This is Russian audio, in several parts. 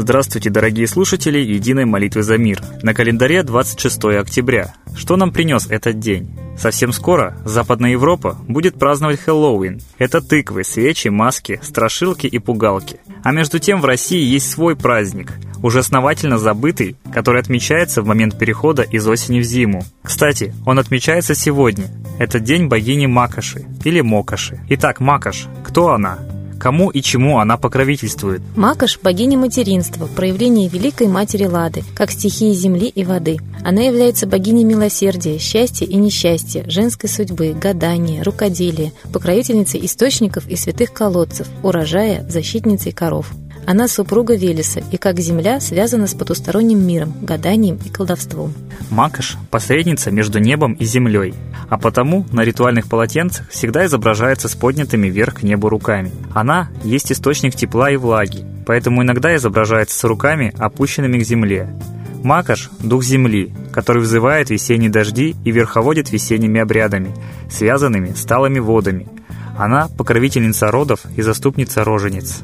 Здравствуйте, дорогие слушатели Единой молитвы за мир. На календаре 26 октября. Что нам принес этот день? Совсем скоро Западная Европа будет праздновать Хэллоуин. Это тыквы, свечи, маски, страшилки и пугалки. А между тем в России есть свой праздник, уже основательно забытый, который отмечается в момент перехода из осени в зиму. Кстати, он отмечается сегодня. Это день богини Макоши или Мокоши. Итак, Макош, кто она? Кому и чему она покровительствует? Макаш – богиня материнства, проявление Великой Матери Лады, как стихии земли и воды. Она является богиней милосердия, счастья и несчастья, женской судьбы, гадания, рукоделия, покровительницей источников и святых колодцев, урожая, защитницей коров. Она супруга Велеса и, как земля, связана с потусторонним миром, гаданием и колдовством. Макаш – посредница между небом и землей, а потому на ритуальных полотенцах всегда изображается с поднятыми вверх к небу руками. Она есть источник тепла и влаги, поэтому иногда изображается с руками, опущенными к земле. Макаш – дух земли, который вызывает весенние дожди и верховодит весенними обрядами, связанными с талыми водами. Она – покровительница родов и заступница рожениц.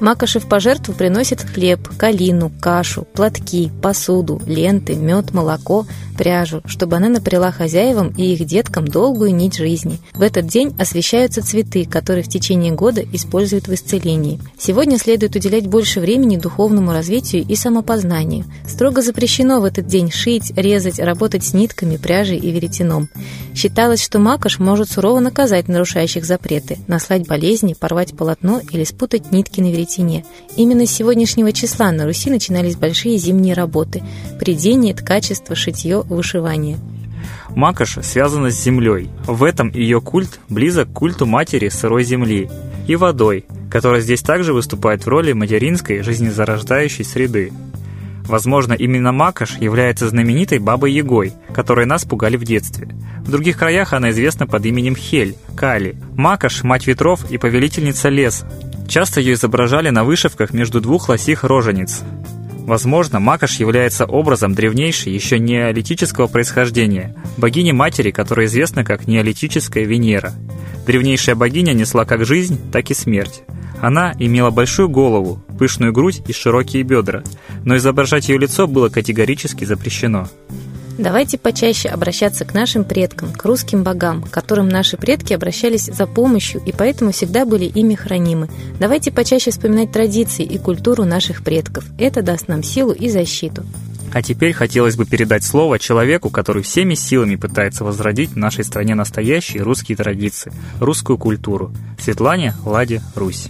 Макоши в пожертву приносит хлеб, калину, кашу, платки, посуду, ленты, мед, молоко, пряжу, чтобы она напряла хозяевам и их деткам долгую нить жизни. В этот день освещаются цветы, которые в течение года используют в исцелении. Сегодня следует уделять больше времени духовному развитию и самопознанию. Строго запрещено в этот день шить, резать, работать с нитками, пряжей и веретеном. Считалось, что макаш может сурово наказать нарушающих запреты, наслать болезни, порвать полотно или спутать нитки на веретене. Именно с сегодняшнего числа на Руси начинались большие зимние работы – придение, ткачество, шитье, вышивание. Макаш связана с землей. В этом ее культ близок к культу матери сырой земли и водой, которая здесь также выступает в роли материнской жизнезарождающей среды. Возможно, именно Макаш является знаменитой бабой Егой, которой нас пугали в детстве. В других краях она известна под именем Хель, Кали. Макаш – мать ветров и повелительница леса. Часто ее изображали на вышивках между двух лосих рожениц. Возможно, Макаш является образом древнейшей, еще неолитического происхождения, богини-матери, которая известна как неолитическая Венера. Древнейшая богиня несла как жизнь, так и смерть. Она имела большую голову, пышную грудь и широкие бедра, но изображать ее лицо было категорически запрещено. Давайте почаще обращаться к нашим предкам, к русским богам, к которым наши предки обращались за помощью и поэтому всегда были ими хранимы. Давайте почаще вспоминать традиции и культуру наших предков. Это даст нам силу и защиту. А теперь хотелось бы передать слово человеку, который всеми силами пытается возродить в нашей стране настоящие русские традиции, русскую культуру. Светлане Ладе Русь.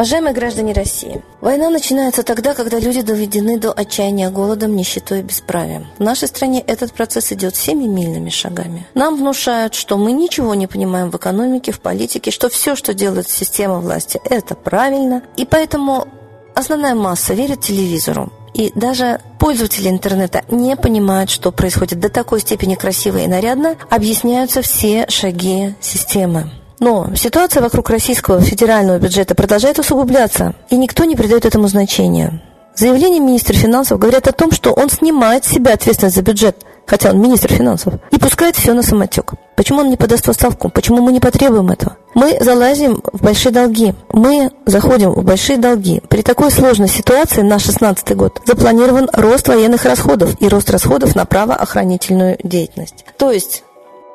Уважаемые граждане России, война начинается тогда, когда люди доведены до отчаяния голодом, нищетой и бесправием. В нашей стране этот процесс идет семимильными шагами. Нам внушают, что мы ничего не понимаем в экономике, в политике, что все, что делает система власти, это правильно. И поэтому основная масса верит телевизору, и даже пользователи интернета не понимают, что происходит до такой степени красиво и нарядно, объясняются все шаги системы. Но ситуация вокруг российского федерального бюджета продолжает усугубляться, и никто не придает этому значения. Заявления министра финансов говорят о том, что он снимает с себя ответственность за бюджет, хотя он министр финансов, и пускает все на самотек. Почему он не подаст отставку? Почему мы не потребуем этого? Мы залазим в большие долги. Мы заходим в большие долги. При такой сложной ситуации на 2016 год запланирован рост военных расходов и рост расходов на правоохранительную деятельность. То есть,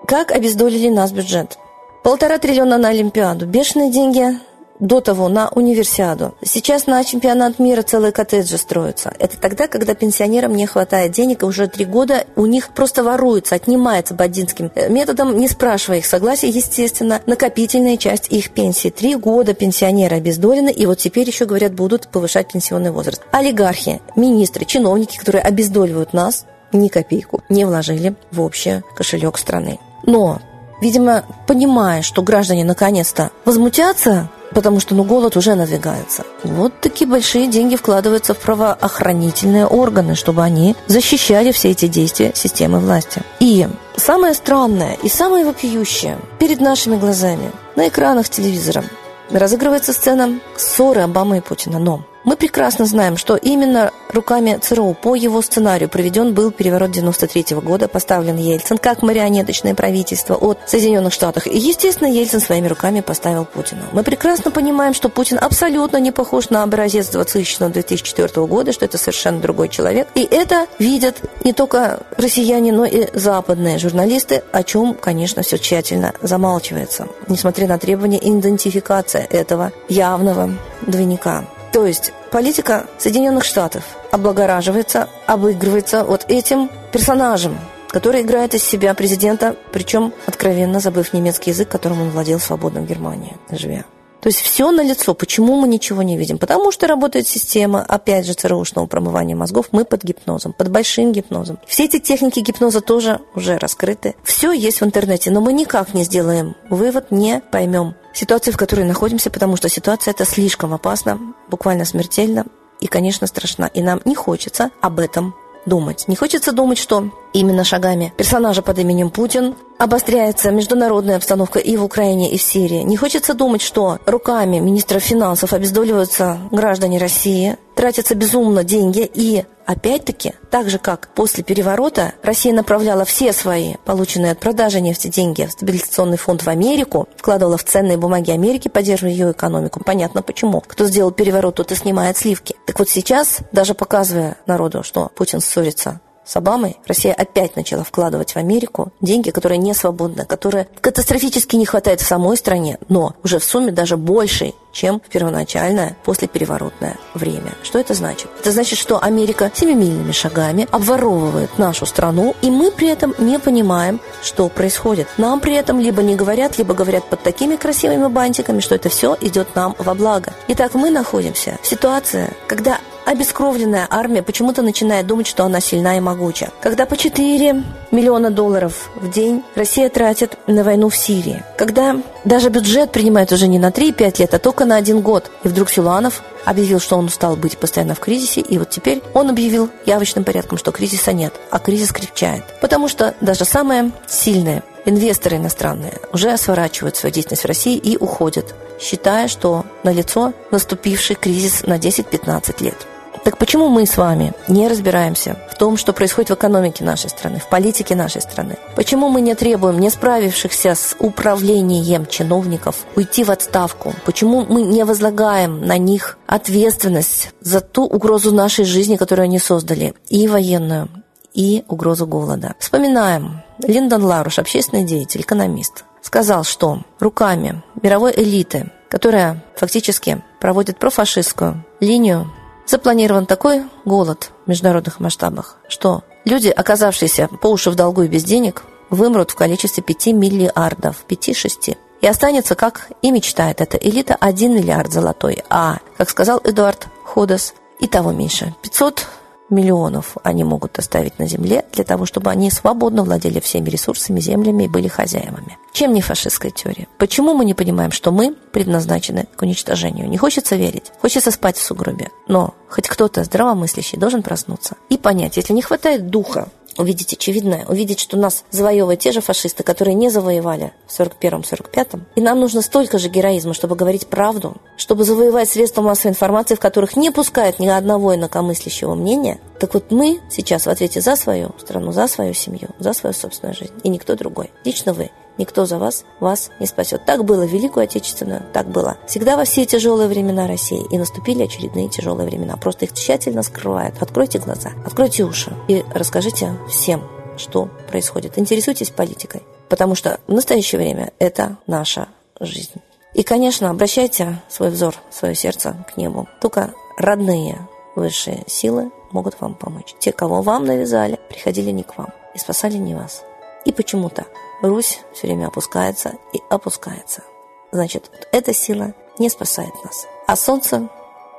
как обездолили нас бюджет? Полтора триллиона на Олимпиаду. Бешеные деньги до того на универсиаду. Сейчас на чемпионат мира целые коттеджи строятся. Это тогда, когда пенсионерам не хватает денег, и уже три года у них просто воруется, отнимается бандитским э, методом, не спрашивая их согласия, естественно, накопительная часть их пенсии. Три года пенсионеры обездолены, и вот теперь еще, говорят, будут повышать пенсионный возраст. Олигархи, министры, чиновники, которые обездоливают нас, ни копейку не вложили в общий кошелек страны. Но видимо, понимая, что граждане наконец-то возмутятся, потому что ну, голод уже надвигается. Вот такие большие деньги вкладываются в правоохранительные органы, чтобы они защищали все эти действия системы власти. И самое странное и самое вопиющее перед нашими глазами на экранах телевизора разыгрывается сцена ссоры Обамы и Путина. Но Мы прекрасно знаем, что именно руками ЦРУ по его сценарию проведен был переворот 93 года, поставлен Ельцин как марионеточное правительство от Соединенных Штатов. И, естественно, Ельцин своими руками поставил Путина. Мы прекрасно понимаем, что Путин абсолютно не похож на образец 2000-2004 года, что это совершенно другой человек. И это видят не только россияне, но и западные журналисты, о чем, конечно, все тщательно замалчивается, несмотря на требования идентификации этого явного двойника. То есть политика Соединенных Штатов облагораживается, обыгрывается вот этим персонажем, который играет из себя президента, причем откровенно забыв немецкий язык, которым он владел в Германии, живя. То есть все на лицо. Почему мы ничего не видим? Потому что работает система, опять же, ЦРУшного промывания мозгов. Мы под гипнозом, под большим гипнозом. Все эти техники гипноза тоже уже раскрыты. Все есть в интернете, но мы никак не сделаем вывод, не поймем ситуации, в которой находимся, потому что ситуация эта слишком опасна, буквально смертельна и, конечно, страшна. И нам не хочется об этом думать. Не хочется думать, что именно шагами персонажа под именем Путин обостряется международная обстановка и в Украине, и в Сирии. Не хочется думать, что руками министра финансов обездоливаются граждане России, тратятся безумно деньги и Опять-таки, так же как после переворота Россия направляла все свои полученные от продажи нефти деньги в стабилизационный фонд в Америку, вкладывала в ценные бумаги Америки, поддерживая ее экономику. Понятно почему. Кто сделал переворот, тот и снимает сливки. Так вот сейчас, даже показывая народу, что Путин ссорится с Обамой Россия опять начала вкладывать в Америку деньги, которые не свободны, которые катастрофически не хватает в самой стране, но уже в сумме даже больше, чем в первоначальное послепереворотное время. Что это значит? Это значит, что Америка семимильными шагами обворовывает нашу страну, и мы при этом не понимаем, что происходит. Нам при этом либо не говорят, либо говорят под такими красивыми бантиками, что это все идет нам во благо. Итак, мы находимся в ситуации, когда обескровленная армия почему-то начинает думать, что она сильна и могуча. Когда по 4 миллиона долларов в день Россия тратит на войну в Сирии. Когда даже бюджет принимает уже не на 3-5 лет, а только на один год. И вдруг Силуанов объявил, что он устал быть постоянно в кризисе, и вот теперь он объявил явочным порядком, что кризиса нет, а кризис крепчает. Потому что даже самые сильные инвесторы иностранные уже сворачивают свою деятельность в России и уходят, считая, что налицо наступивший кризис на 10-15 лет. Так почему мы с вами не разбираемся в том, что происходит в экономике нашей страны, в политике нашей страны? Почему мы не требуем не справившихся с управлением чиновников уйти в отставку? Почему мы не возлагаем на них ответственность за ту угрозу нашей жизни, которую они создали, и военную, и угрозу голода? Вспоминаем. Линдон Ларуш, общественный деятель, экономист, сказал, что руками мировой элиты, которая фактически проводит профашистскую линию Запланирован такой голод в международных масштабах, что люди, оказавшиеся по уши в долгу и без денег, вымрут в количестве 5 миллиардов, 5-6. И останется, как и мечтает эта элита, 1 миллиард золотой. А, как сказал Эдуард Ходос, и того меньше. 500 миллионов они могут оставить на земле для того, чтобы они свободно владели всеми ресурсами, землями и были хозяевами. Чем не фашистская теория? Почему мы не понимаем, что мы предназначены к уничтожению? Не хочется верить, хочется спать в сугробе. Но хоть кто-то здравомыслящий должен проснуться и понять, если не хватает духа увидеть очевидное, увидеть, что нас завоевывают те же фашисты, которые не завоевали в 41-45-м. И нам нужно столько же героизма, чтобы говорить правду, чтобы завоевать средства массовой информации, в которых не пускают ни одного инакомыслящего мнения. Так вот мы сейчас в ответе за свою страну, за свою семью, за свою собственную жизнь. И никто другой. Лично вы. Никто за вас вас не спасет. Так было в Великую Отечественную, так было. Всегда во все тяжелые времена России. И наступили очередные тяжелые времена. Просто их тщательно скрывают. Откройте глаза, откройте уши и расскажите всем, что происходит. Интересуйтесь политикой. Потому что в настоящее время это наша жизнь. И, конечно, обращайте свой взор, свое сердце к небу. Только родные высшие силы могут вам помочь. Те, кого вам навязали, приходили не к вам и спасали не вас. И почему-то Русь все время опускается и опускается. Значит, вот эта сила не спасает нас. А солнце,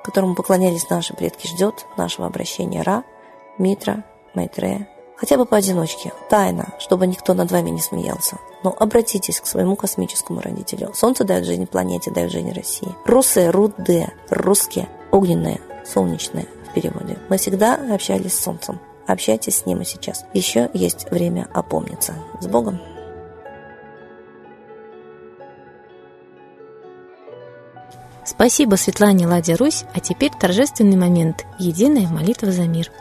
которому поклонялись наши предки, ждет нашего обращения Ра, Митра, Майтрея. Хотя бы поодиночке, тайно, чтобы никто над вами не смеялся. Но обратитесь к своему космическому родителю. Солнце дает жизнь планете, дает жизнь России. Русы, руде, русские, огненные, солнечные в переводе. Мы всегда общались с Солнцем. Общайтесь с ним и сейчас. Еще есть время опомниться. С Богом! Спасибо Светлане Ладе Русь, а теперь торжественный момент – единая молитва за мир –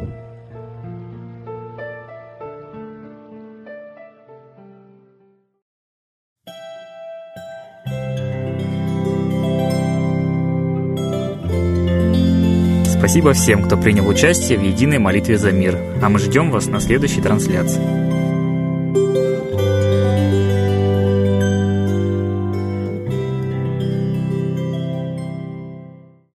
Спасибо всем, кто принял участие в единой молитве за мир, а мы ждем вас на следующей трансляции.